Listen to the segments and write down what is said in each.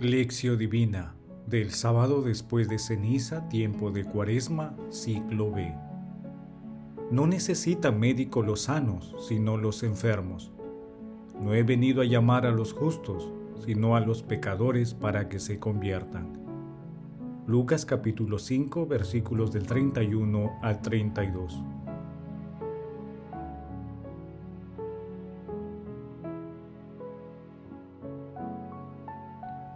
Lección Divina del sábado después de ceniza, tiempo de cuaresma, ciclo B. No necesitan médico los sanos, sino los enfermos. No he venido a llamar a los justos, sino a los pecadores para que se conviertan. Lucas capítulo 5 versículos del 31 al 32.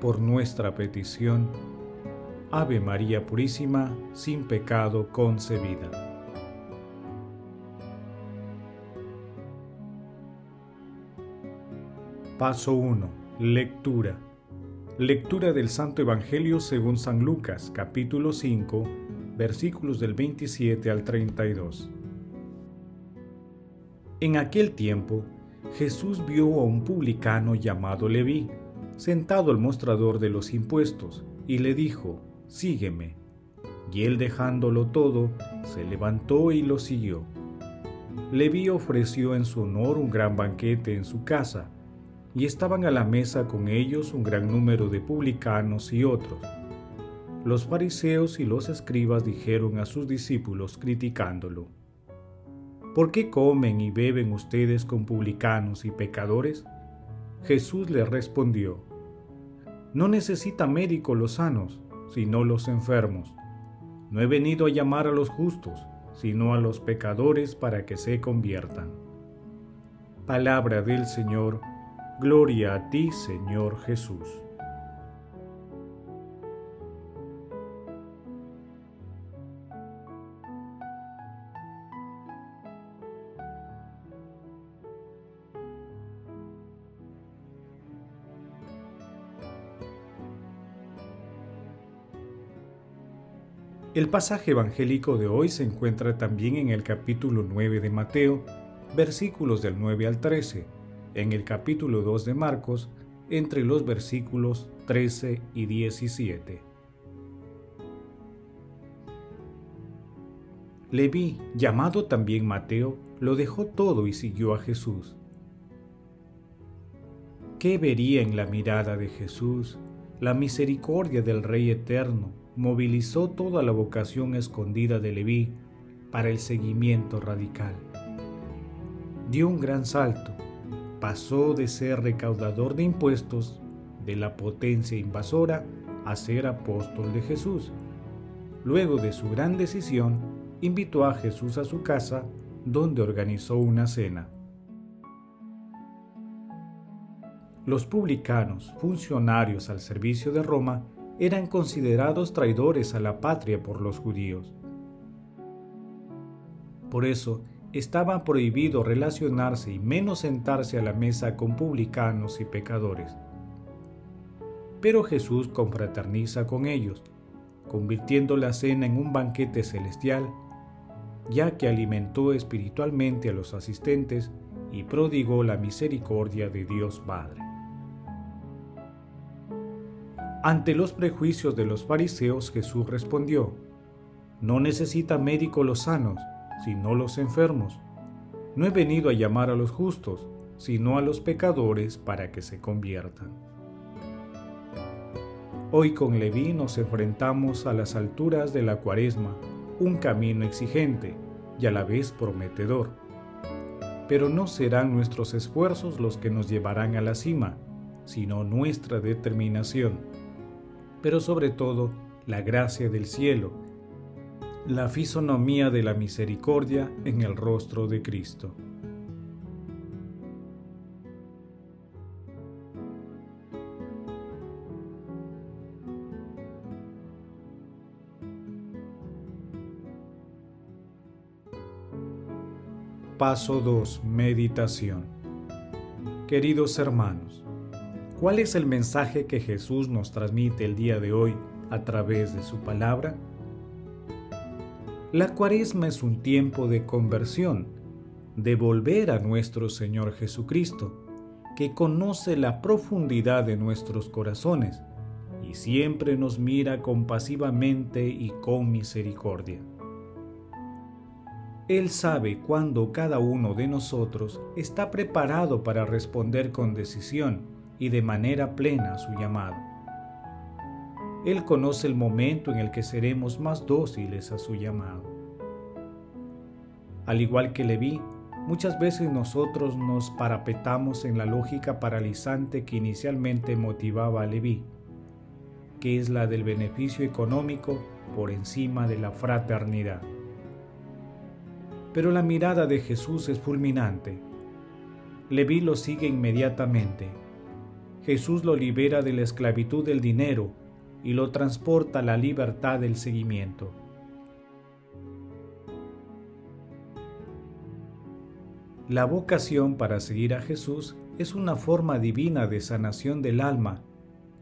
por nuestra petición. Ave María Purísima, sin pecado concebida. Paso 1. Lectura. Lectura del Santo Evangelio según San Lucas, capítulo 5, versículos del 27 al 32. En aquel tiempo, Jesús vio a un publicano llamado Leví sentado al mostrador de los impuestos, y le dijo, Sígueme. Y él dejándolo todo, se levantó y lo siguió. Leví ofreció en su honor un gran banquete en su casa, y estaban a la mesa con ellos un gran número de publicanos y otros. Los fariseos y los escribas dijeron a sus discípulos criticándolo, ¿Por qué comen y beben ustedes con publicanos y pecadores? Jesús les respondió, no necesita médico los sanos, sino los enfermos. No he venido a llamar a los justos, sino a los pecadores para que se conviertan. Palabra del Señor, gloria a ti Señor Jesús. El pasaje evangélico de hoy se encuentra también en el capítulo 9 de Mateo, versículos del 9 al 13, en el capítulo 2 de Marcos, entre los versículos 13 y 17. Leví, llamado también Mateo, lo dejó todo y siguió a Jesús. ¿Qué vería en la mirada de Jesús la misericordia del Rey Eterno? Movilizó toda la vocación escondida de Leví para el seguimiento radical. Dio un gran salto, pasó de ser recaudador de impuestos de la potencia invasora a ser apóstol de Jesús. Luego de su gran decisión, invitó a Jesús a su casa, donde organizó una cena. Los publicanos, funcionarios al servicio de Roma, eran considerados traidores a la patria por los judíos. Por eso, estaba prohibido relacionarse y menos sentarse a la mesa con publicanos y pecadores. Pero Jesús confraterniza con ellos, convirtiendo la cena en un banquete celestial, ya que alimentó espiritualmente a los asistentes y prodigó la misericordia de Dios Padre. Ante los prejuicios de los fariseos Jesús respondió, No necesita médico los sanos, sino los enfermos. No he venido a llamar a los justos, sino a los pecadores para que se conviertan. Hoy con Leví nos enfrentamos a las alturas de la cuaresma, un camino exigente y a la vez prometedor. Pero no serán nuestros esfuerzos los que nos llevarán a la cima, sino nuestra determinación pero sobre todo la gracia del cielo, la fisonomía de la misericordia en el rostro de Cristo. Paso 2. Meditación. Queridos hermanos, ¿Cuál es el mensaje que Jesús nos transmite el día de hoy a través de su palabra? La cuaresma es un tiempo de conversión, de volver a nuestro Señor Jesucristo, que conoce la profundidad de nuestros corazones y siempre nos mira compasivamente y con misericordia. Él sabe cuándo cada uno de nosotros está preparado para responder con decisión y de manera plena su llamado. Él conoce el momento en el que seremos más dóciles a su llamado. Al igual que Leví, muchas veces nosotros nos parapetamos en la lógica paralizante que inicialmente motivaba a Leví, que es la del beneficio económico por encima de la fraternidad. Pero la mirada de Jesús es fulminante. Leví lo sigue inmediatamente. Jesús lo libera de la esclavitud del dinero y lo transporta a la libertad del seguimiento. La vocación para seguir a Jesús es una forma divina de sanación del alma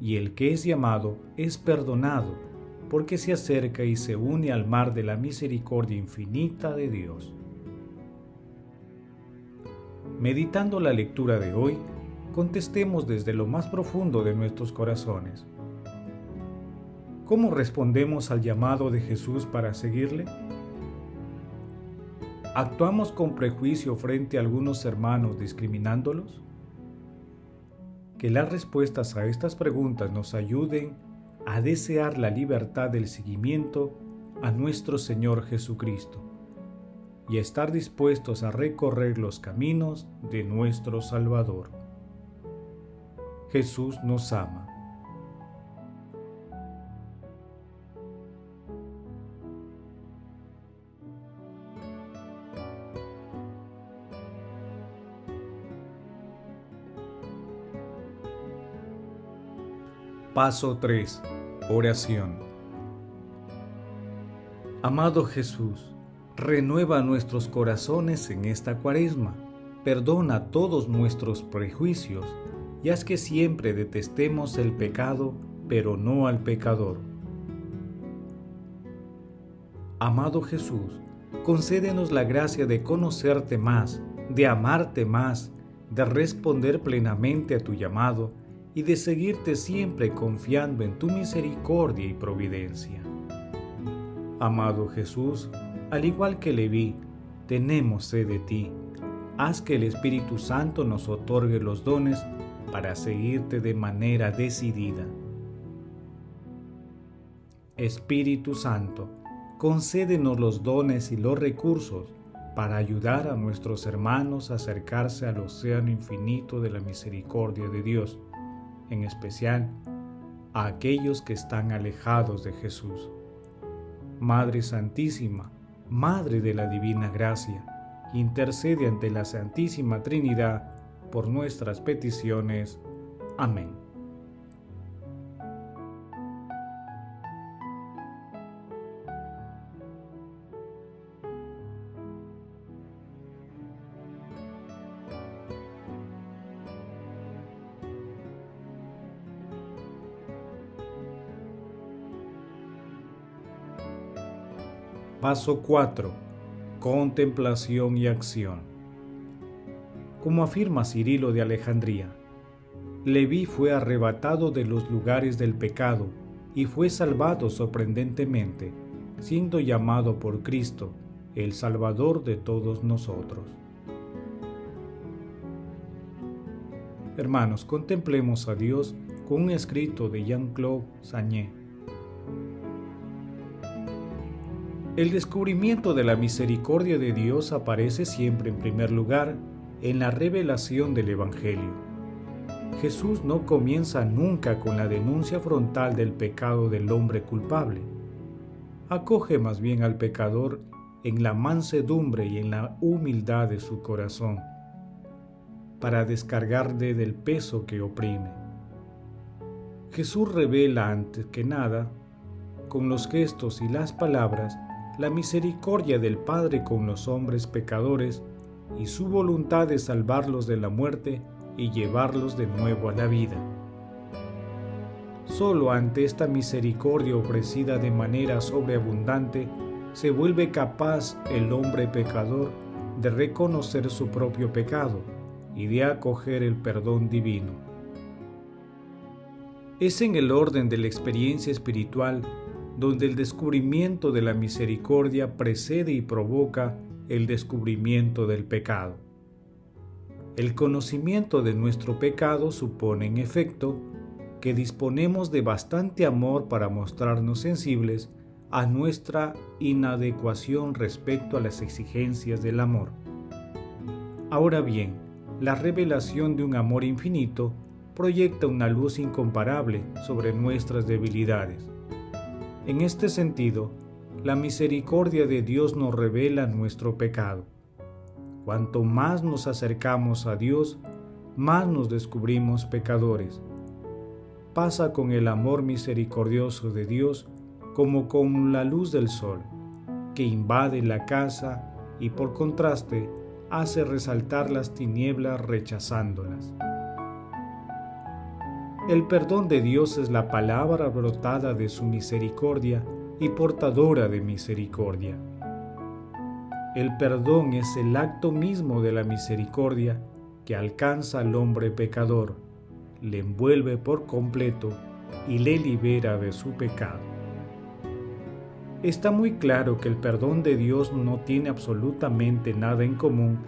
y el que es llamado es perdonado porque se acerca y se une al mar de la misericordia infinita de Dios. Meditando la lectura de hoy, contestemos desde lo más profundo de nuestros corazones. ¿Cómo respondemos al llamado de Jesús para seguirle? ¿Actuamos con prejuicio frente a algunos hermanos discriminándolos? Que las respuestas a estas preguntas nos ayuden a desear la libertad del seguimiento a nuestro Señor Jesucristo y a estar dispuestos a recorrer los caminos de nuestro Salvador. Jesús nos ama. Paso 3. Oración. Amado Jesús, renueva nuestros corazones en esta cuaresma, perdona todos nuestros prejuicios y haz que siempre detestemos el pecado, pero no al pecador. Amado Jesús, concédenos la gracia de conocerte más, de amarte más, de responder plenamente a tu llamado, y de seguirte siempre confiando en tu misericordia y providencia. Amado Jesús, al igual que Leví, tenemos sed de ti. Haz que el Espíritu Santo nos otorgue los dones para seguirte de manera decidida. Espíritu Santo, concédenos los dones y los recursos para ayudar a nuestros hermanos a acercarse al océano infinito de la misericordia de Dios en especial a aquellos que están alejados de Jesús. Madre Santísima, Madre de la Divina Gracia, intercede ante la Santísima Trinidad por nuestras peticiones. Amén. Paso 4. Contemplación y acción. Como afirma Cirilo de Alejandría, Leví fue arrebatado de los lugares del pecado y fue salvado sorprendentemente, siendo llamado por Cristo, el Salvador de todos nosotros. Hermanos, contemplemos a Dios con un escrito de Jean-Claude Sagné El descubrimiento de la misericordia de Dios aparece siempre en primer lugar en la revelación del Evangelio. Jesús no comienza nunca con la denuncia frontal del pecado del hombre culpable. Acoge más bien al pecador en la mansedumbre y en la humildad de su corazón, para descargarle del peso que oprime. Jesús revela antes que nada, con los gestos y las palabras, la misericordia del Padre con los hombres pecadores y su voluntad de salvarlos de la muerte y llevarlos de nuevo a la vida. Solo ante esta misericordia ofrecida de manera sobreabundante se vuelve capaz el hombre pecador de reconocer su propio pecado y de acoger el perdón divino. Es en el orden de la experiencia espiritual donde el descubrimiento de la misericordia precede y provoca el descubrimiento del pecado. El conocimiento de nuestro pecado supone en efecto que disponemos de bastante amor para mostrarnos sensibles a nuestra inadecuación respecto a las exigencias del amor. Ahora bien, la revelación de un amor infinito proyecta una luz incomparable sobre nuestras debilidades. En este sentido, la misericordia de Dios nos revela nuestro pecado. Cuanto más nos acercamos a Dios, más nos descubrimos pecadores. Pasa con el amor misericordioso de Dios como con la luz del sol, que invade la casa y por contraste hace resaltar las tinieblas rechazándolas. El perdón de Dios es la palabra brotada de su misericordia y portadora de misericordia. El perdón es el acto mismo de la misericordia que alcanza al hombre pecador, le envuelve por completo y le libera de su pecado. Está muy claro que el perdón de Dios no tiene absolutamente nada en común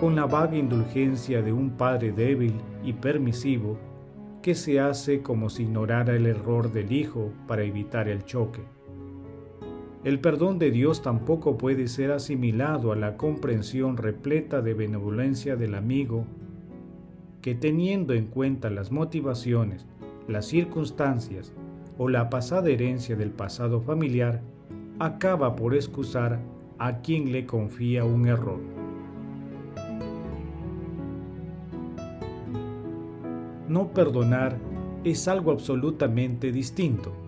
con la vaga indulgencia de un padre débil y permisivo que se hace como si ignorara el error del hijo para evitar el choque. El perdón de Dios tampoco puede ser asimilado a la comprensión repleta de benevolencia del amigo que teniendo en cuenta las motivaciones, las circunstancias o la pasada herencia del pasado familiar, acaba por excusar a quien le confía un error. No perdonar es algo absolutamente distinto.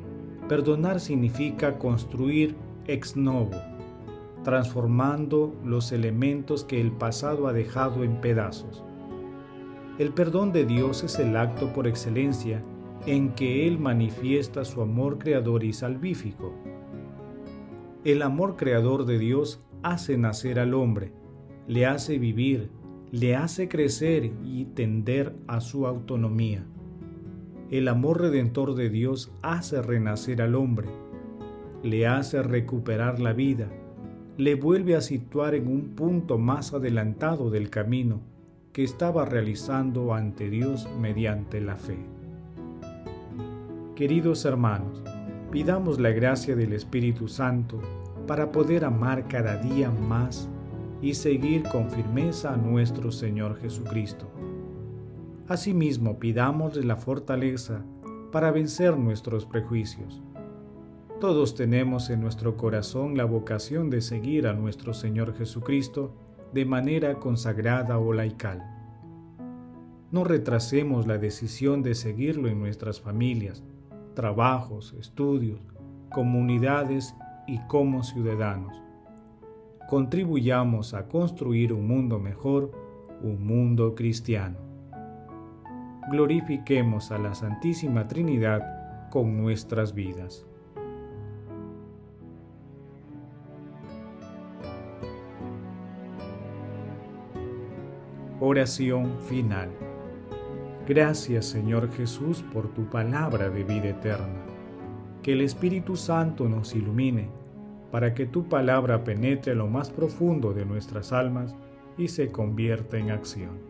Perdonar significa construir ex novo, transformando los elementos que el pasado ha dejado en pedazos. El perdón de Dios es el acto por excelencia en que Él manifiesta su amor creador y salvífico. El amor creador de Dios hace nacer al hombre, le hace vivir, le hace crecer y tender a su autonomía el amor redentor de Dios hace renacer al hombre, le hace recuperar la vida, le vuelve a situar en un punto más adelantado del camino que estaba realizando ante Dios mediante la fe. Queridos hermanos, pidamos la gracia del Espíritu Santo para poder amar cada día más y seguir con firmeza a nuestro Señor Jesucristo Asimismo, pidámosle la fortaleza para vencer nuestros prejuicios. Todos tenemos en nuestro corazón la vocación de seguir a nuestro Señor Jesucristo de manera consagrada o laical. No retrasemos la decisión de seguirlo en nuestras familias, trabajos, estudios, comunidades y como ciudadanos. Contribuyamos a construir un mundo mejor, un mundo cristiano glorifiquemos a la Santísima Trinidad con nuestras vidas. Oración final. Gracias Señor Jesús por tu palabra de vida eterna. Que el Espíritu Santo nos ilumine para que tu palabra penetre lo más profundo de nuestras almas y se convierta en acción.